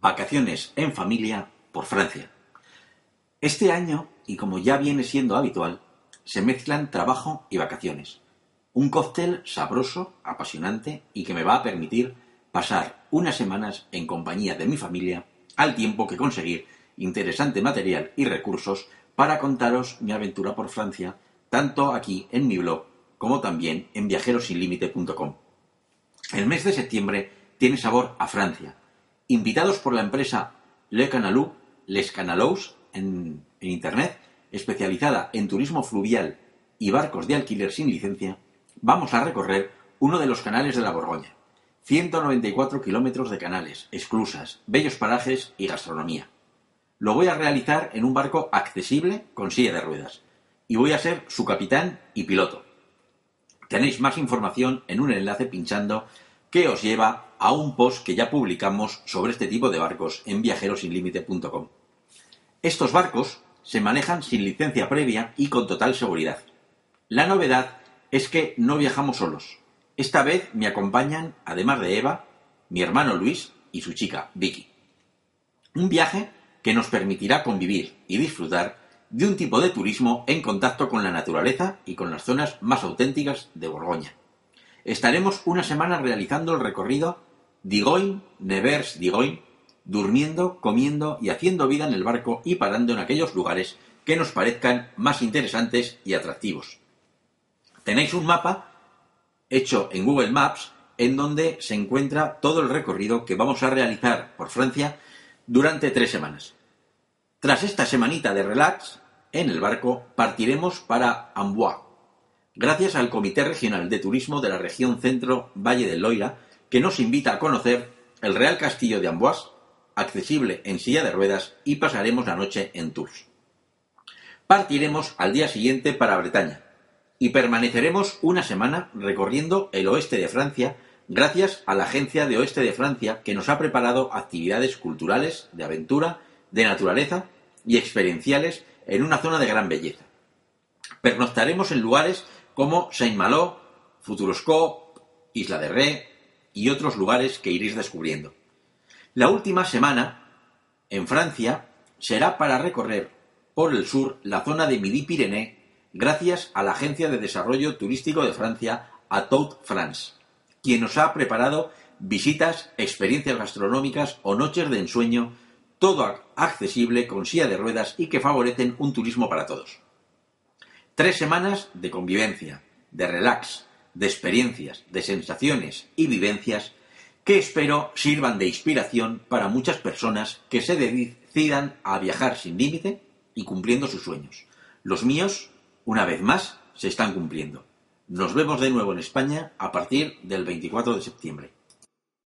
Vacaciones en familia por Francia. Este año, y como ya viene siendo habitual, se mezclan trabajo y vacaciones. Un cóctel sabroso, apasionante y que me va a permitir pasar unas semanas en compañía de mi familia al tiempo que conseguir interesante material y recursos para contaros mi aventura por Francia, tanto aquí en mi blog como también en viajerosinlimite.com. El mes de septiembre tiene sabor a Francia. Invitados por la empresa Le Canalou, Les Canalous en, internet, especializada en turismo fluvial y barcos de alquiler sin licencia, vamos a recorrer uno de los canales de la Borgoña. 194 kilómetros de canales, esclusas, bellos parajes y gastronomía. Lo voy a realizar en un barco accesible con silla de ruedas. Y voy a ser su capitán y piloto. Tenéis más información en un enlace pinchando que os lleva a un post que ya publicamos sobre este tipo de barcos en viajerosinlimite.com. Estos barcos se manejan sin licencia previa y con total seguridad. La novedad es que no viajamos solos. Esta vez me acompañan, además de Eva, mi hermano Luis y su chica, Vicky. Un viaje que nos permitirá convivir y disfrutar de un tipo de turismo en contacto con la naturaleza y con las zonas más auténticas de Borgoña. Estaremos una semana realizando el recorrido Digoin, Nevers Digoin, durmiendo, comiendo y haciendo vida en el barco y parando en aquellos lugares que nos parezcan más interesantes y atractivos. Tenéis un mapa hecho en Google Maps en donde se encuentra todo el recorrido que vamos a realizar por Francia durante tres semanas. Tras esta semanita de relax, en el barco partiremos para Amboise, gracias al Comité Regional de Turismo de la región Centro Valle del Loira, que nos invita a conocer el Real Castillo de Amboise, accesible en silla de ruedas, y pasaremos la noche en Tours. Partiremos al día siguiente para Bretaña, y permaneceremos una semana recorriendo el oeste de Francia gracias a la Agencia de Oeste de Francia que nos ha preparado actividades culturales, de aventura, de naturaleza y experienciales en una zona de gran belleza. Pernoctaremos en lugares como Saint-Malo, Futuroscope, Isla de Ré y otros lugares que iréis descubriendo. La última semana, en Francia, será para recorrer por el sur la zona de Midi-Pyrénées gracias a la Agencia de Desarrollo Turístico de Francia, Atout France, quien nos ha preparado visitas, experiencias gastronómicas o noches de ensueño, todo accesible con silla de ruedas y que favorecen un turismo para todos. Tres semanas de convivencia, de relax, de experiencias, de sensaciones y vivencias que espero sirvan de inspiración para muchas personas que se decidan a viajar sin límite y cumpliendo sus sueños. Los míos una vez más, se están cumpliendo. Nos vemos de nuevo en España a partir del 24 de septiembre.